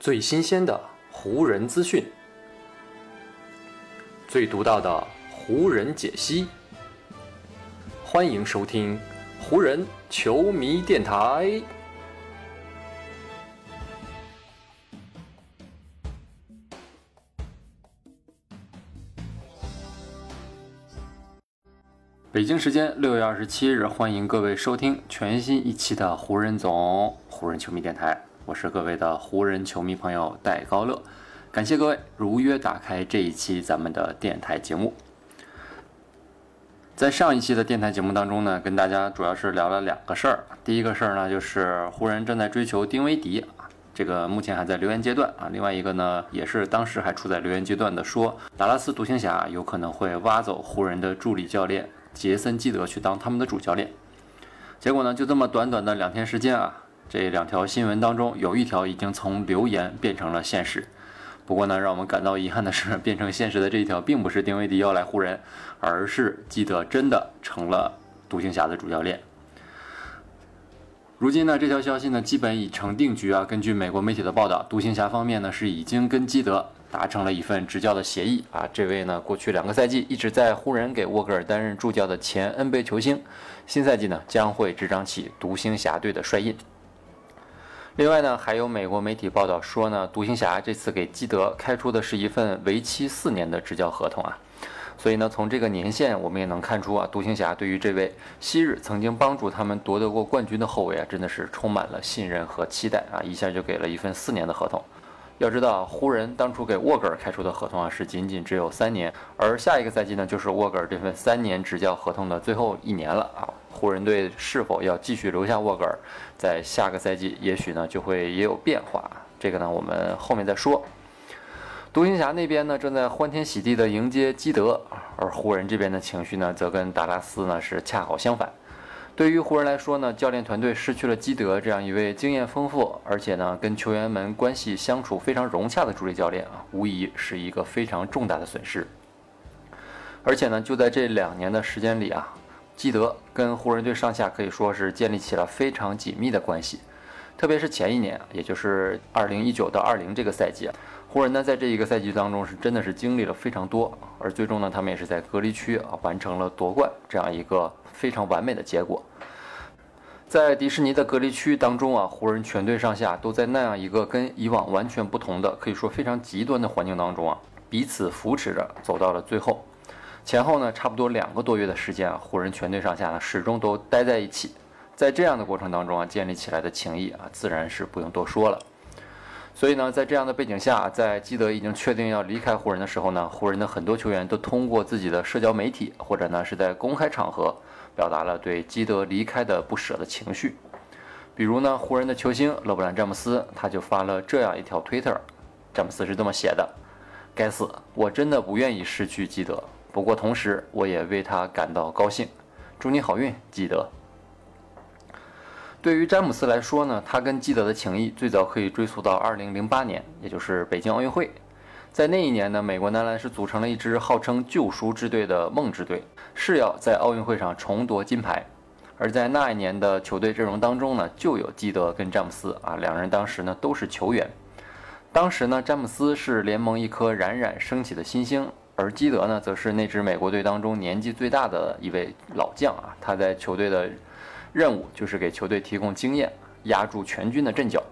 最新鲜的湖人资讯，最独到的湖人解析。欢迎收听湖人球迷电台。北京时间六月二十七日，欢迎各位收听全新一期的湖人总湖人球迷电台。我是各位的湖人球迷朋友戴高乐，感谢各位如约打开这一期咱们的电台节目。在上一期的电台节目当中呢，跟大家主要是聊了两个事儿。第一个事儿呢，就是湖人正在追求丁威迪，这个目前还在留言阶段啊。另外一个呢，也是当时还处在留言阶段的，说达拉斯独行侠有可能会挖走湖人的助理教练。杰森·基德去当他们的主教练，结果呢，就这么短短的两天时间啊，这两条新闻当中有一条已经从留言变成了现实。不过呢，让我们感到遗憾的是，变成现实的这一条并不是丁威迪要来湖人，而是基德真的成了独行侠的主教练。如今呢，这条消息呢基本已成定局啊。根据美国媒体的报道，独行侠方面呢是已经跟基德。达成了一份执教的协议啊！这位呢，过去两个赛季一直在湖人给沃格尔担任助教的前 NBA 球星，新赛季呢将会执掌起独行侠队的帅印。另外呢，还有美国媒体报道说呢，独行侠这次给基德开出的是一份为期四年的执教合同啊！所以呢，从这个年限我们也能看出啊，独行侠对于这位昔日曾经帮助他们夺得过冠军的后卫啊，真的是充满了信任和期待啊！一下就给了一份四年的合同。要知道，湖人当初给沃格尔开出的合同啊，是仅仅只有三年，而下一个赛季呢，就是沃格尔这份三年执教合同的最后一年了啊。湖人队是否要继续留下沃格尔，在下个赛季也许呢就会也有变化，这个呢我们后面再说。独行侠那边呢正在欢天喜地的迎接基德，而湖人这边的情绪呢则跟达拉斯呢是恰好相反。对于湖人来说呢，教练团队失去了基德这样一位经验丰富，而且呢跟球员们关系相处非常融洽的主力教练啊，无疑是一个非常重大的损失。而且呢，就在这两年的时间里啊，基德跟湖人队上下可以说是建立起了非常紧密的关系。特别是前一年，也就是二零一九到二零这个赛季，湖人呢在这一个赛季当中是真的是经历了非常多，而最终呢，他们也是在隔离区啊完成了夺冠这样一个非常完美的结果。在迪士尼的隔离区当中啊，湖人全队上下都在那样一个跟以往完全不同的，可以说非常极端的环境当中啊，彼此扶持着走到了最后。前后呢，差不多两个多月的时间啊，湖人全队上下呢始终都待在一起。在这样的过程当中啊，建立起来的情谊啊，自然是不用多说了。所以呢，在这样的背景下，在基德已经确定要离开湖人的时候呢，湖人的很多球员都通过自己的社交媒体或者呢是在公开场合。表达了对基德离开的不舍的情绪，比如呢，湖人的球星勒布朗·詹姆斯他就发了这样一条推特，詹姆斯是这么写的：“该死，我真的不愿意失去基德，不过同时我也为他感到高兴。祝你好运，基德。”对于詹姆斯来说呢，他跟基德的情谊最早可以追溯到2008年，也就是北京奥运会。在那一年呢，美国男篮是组成了一支号称“救赎之队”的梦之队，是要在奥运会上重夺金牌。而在那一年的球队阵容当中呢，就有基德跟詹姆斯啊，两人当时呢都是球员。当时呢，詹姆斯是联盟一颗冉冉升起的新星，而基德呢，则是那支美国队当中年纪最大的一位老将啊。他在球队的任务就是给球队提供经验，压住全军的阵脚。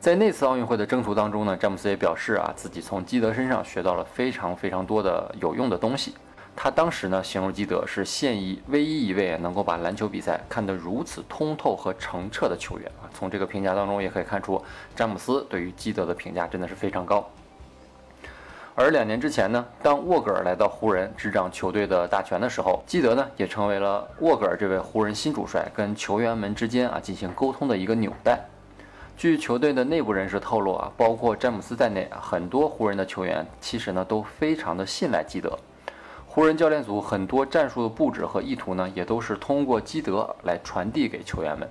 在那次奥运会的征途当中呢，詹姆斯也表示啊，自己从基德身上学到了非常非常多的有用的东西。他当时呢，形容基德是现役唯一一位能够把篮球比赛看得如此通透和澄澈的球员啊。从这个评价当中也可以看出，詹姆斯对于基德的评价真的是非常高。而两年之前呢，当沃格尔来到湖人执掌球队的大权的时候，基德呢也成为了沃格尔这位湖人新主帅跟球员们之间啊进行沟通的一个纽带。据球队的内部人士透露啊，包括詹姆斯在内啊，很多湖人的球员其实呢都非常的信赖基德。湖人教练组很多战术的布置和意图呢，也都是通过基德来传递给球员们。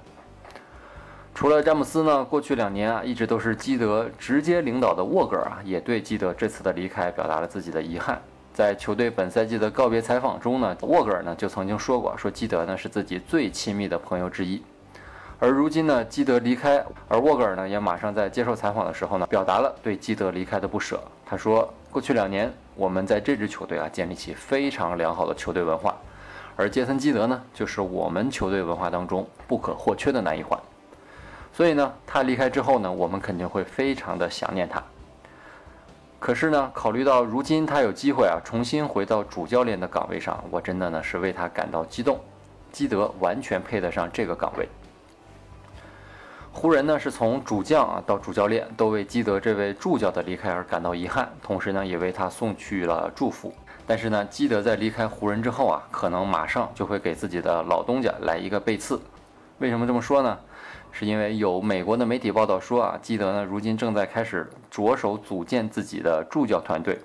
除了詹姆斯呢，过去两年啊，一直都是基德直接领导的沃格尔啊，也对基德这次的离开表达了自己的遗憾。在球队本赛季的告别采访中呢，沃格尔呢就曾经说过，说基德呢是自己最亲密的朋友之一。而如今呢，基德离开，而沃格尔呢也马上在接受采访的时候呢，表达了对基德离开的不舍。他说：“过去两年，我们在这支球队啊建立起非常良好的球队文化，而杰森·基德呢，就是我们球队文化当中不可或缺的那一环。所以呢，他离开之后呢，我们肯定会非常的想念他。可是呢，考虑到如今他有机会啊重新回到主教练的岗位上，我真的呢是为他感到激动。基德完全配得上这个岗位。”湖人呢是从主将啊到主教练，都为基德这位助教的离开而感到遗憾，同时呢也为他送去了祝福。但是呢，基德在离开湖人之后啊，可能马上就会给自己的老东家来一个背刺。为什么这么说呢？是因为有美国的媒体报道说啊，基德呢如今正在开始着手组建自己的助教团队，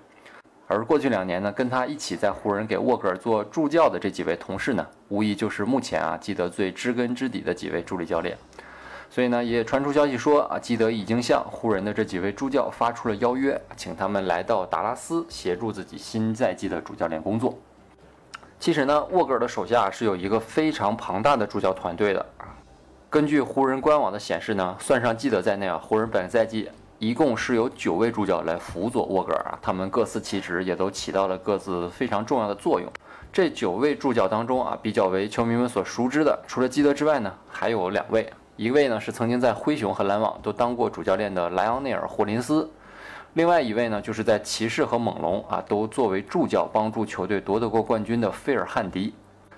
而过去两年呢，跟他一起在湖人给沃格尔做助教的这几位同事呢，无疑就是目前啊基德最知根知底的几位助理教练。所以呢，也传出消息说啊，基德已经向湖人的这几位助教发出了邀约，请他们来到达拉斯协助自己新赛季的主教练工作。其实呢，沃格尔的手下是有一个非常庞大的助教团队的。根据湖人官网的显示呢，算上基德在内啊，湖人本赛季一共是有九位助教来辅佐沃格尔啊，他们各司其职，也都起到了各自非常重要的作用。这九位助教当中啊，比较为球迷们所熟知的，除了基德之外呢，还有两位。一位呢是曾经在灰熊和篮网都当过主教练的莱昂内尔·霍林斯，另外一位呢就是在骑士和猛龙啊都作为助教帮助球队夺得过冠军的费尔汉迪。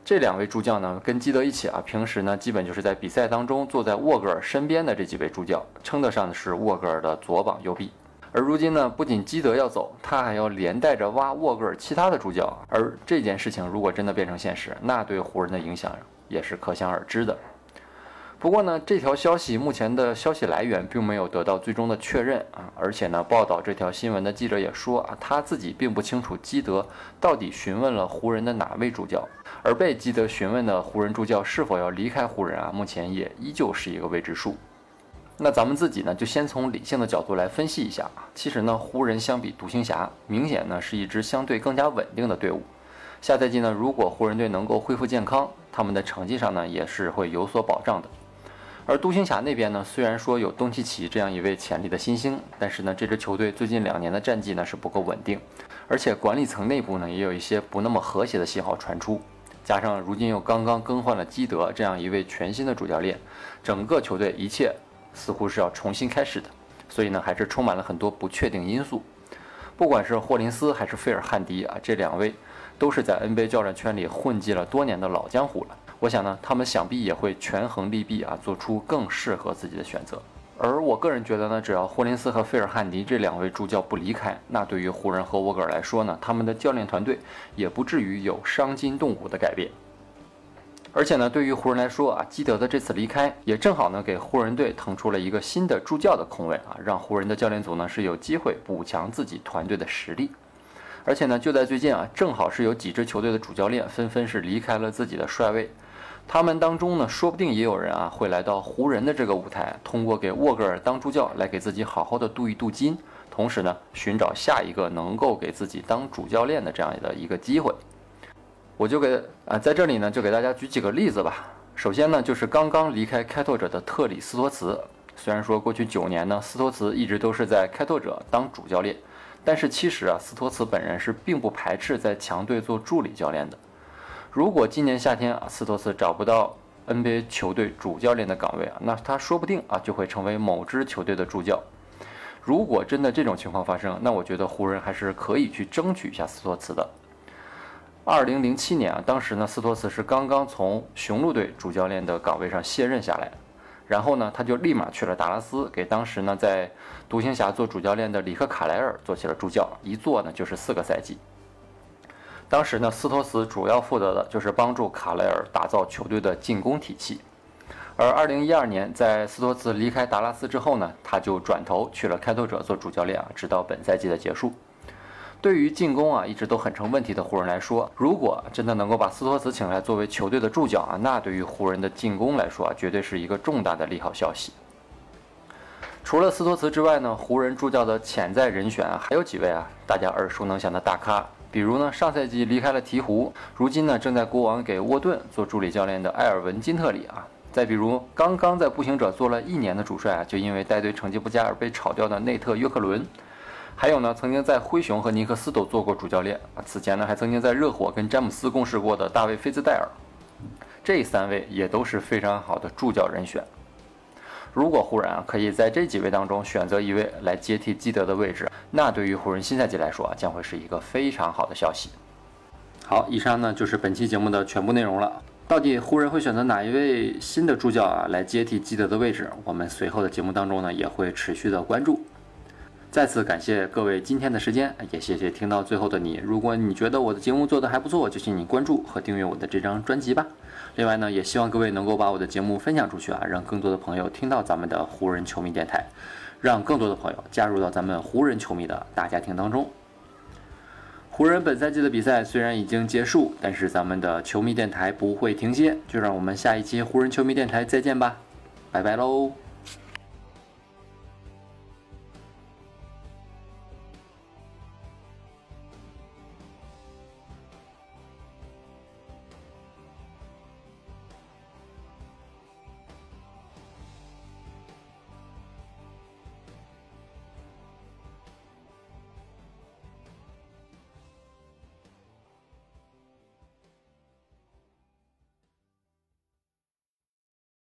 这两位助教呢跟基德一起啊，平时呢基本就是在比赛当中坐在沃格尔身边的这几位助教，称得上的是沃格尔的左膀右臂。而如今呢，不仅基德要走，他还要连带着挖沃格尔其他的助教，而这件事情如果真的变成现实，那对湖人的影响也是可想而知的。不过呢，这条消息目前的消息来源并没有得到最终的确认啊，而且呢，报道这条新闻的记者也说啊，他自己并不清楚基德到底询问了湖人的哪位助教，而被基德询问的湖人助教是否要离开湖人啊，目前也依旧是一个未知数。那咱们自己呢，就先从理性的角度来分析一下啊，其实呢，湖人相比独行侠，明显呢是一支相对更加稳定的队伍。下赛季呢，如果湖人队能够恢复健康，他们的成绩上呢也是会有所保障的。而独行侠那边呢，虽然说有东契奇这样一位潜力的新星，但是呢，这支球队最近两年的战绩呢是不够稳定，而且管理层内部呢也有一些不那么和谐的信号传出，加上如今又刚刚更换了基德这样一位全新的主教练，整个球队一切似乎是要重新开始的，所以呢，还是充满了很多不确定因素。不管是霍林斯还是费尔汉迪啊，这两位都是在 NBA 教练圈里混迹了多年的老江湖了。我想呢，他们想必也会权衡利弊啊，做出更适合自己的选择。而我个人觉得呢，只要霍林斯和费尔汉迪这两位助教不离开，那对于湖人和沃格尔来说呢，他们的教练团队也不至于有伤筋动骨的改变。而且呢，对于湖人来说啊，基德的这次离开也正好呢，给湖人队腾出了一个新的助教的空位啊，让湖人的教练组呢是有机会补强自己团队的实力。而且呢，就在最近啊，正好是有几支球队的主教练纷纷是离开了自己的帅位。他们当中呢，说不定也有人啊会来到湖人的这个舞台，通过给沃格尔当助教来给自己好好的镀一镀金，同时呢，寻找下一个能够给自己当主教练的这样的一个机会。我就给啊在这里呢，就给大家举几个例子吧。首先呢，就是刚刚离开开拓者的特里斯托茨。虽然说过去九年呢，斯托茨一直都是在开拓者当主教练，但是其实啊，斯托茨本人是并不排斥在强队做助理教练的。如果今年夏天啊，斯托茨找不到 NBA 球队主教练的岗位啊，那他说不定啊就会成为某支球队的助教。如果真的这种情况发生，那我觉得湖人还是可以去争取一下斯托茨的。二零零七年啊，当时呢，斯托茨是刚刚从雄鹿队主教练的岗位上卸任下来，然后呢，他就立马去了达拉斯，给当时呢在独行侠做主教练的里克卡莱尔做起了助教，一做呢就是四个赛季。当时呢，斯托茨主要负责的就是帮助卡莱尔打造球队的进攻体系。而2012年，在斯托茨离开达拉斯之后呢，他就转头去了开拓者做主教练啊，直到本赛季的结束。对于进攻啊一直都很成问题的湖人来说，如果真的能够把斯托茨请来作为球队的助教啊，那对于湖人的进攻来说啊，绝对是一个重大的利好消息。除了斯托茨之外呢，湖人助教的潜在人选啊，还有几位啊，大家耳熟能详的大咖。比如呢，上赛季离开了鹈鹕，如今呢正在国王给沃顿做助理教练的埃尔文·金特里啊，再比如，刚刚在步行者做了一年的主帅啊，就因为带队成绩不佳而被炒掉的内特约克伦。还有呢，曾经在灰熊和尼克斯都做过主教练啊。此前呢，还曾经在热火跟詹姆斯共事过的大卫菲兹戴尔。这三位也都是非常好的助教人选。如果湖人啊可以在这几位当中选择一位来接替基德的位置，那对于湖人新赛季来说啊，将会是一个非常好的消息。好，以上呢就是本期节目的全部内容了。到底湖人会选择哪一位新的助教啊来接替基德的位置？我们随后的节目当中呢也会持续的关注。再次感谢各位今天的时间，也谢谢听到最后的你。如果你觉得我的节目做得还不错，就请你关注和订阅我的这张专辑吧。另外呢，也希望各位能够把我的节目分享出去啊，让更多的朋友听到咱们的湖人球迷电台，让更多的朋友加入到咱们湖人球迷的大家庭当中。湖人本赛季的比赛虽然已经结束，但是咱们的球迷电台不会停歇，就让我们下一期湖人球迷电台再见吧，拜拜喽。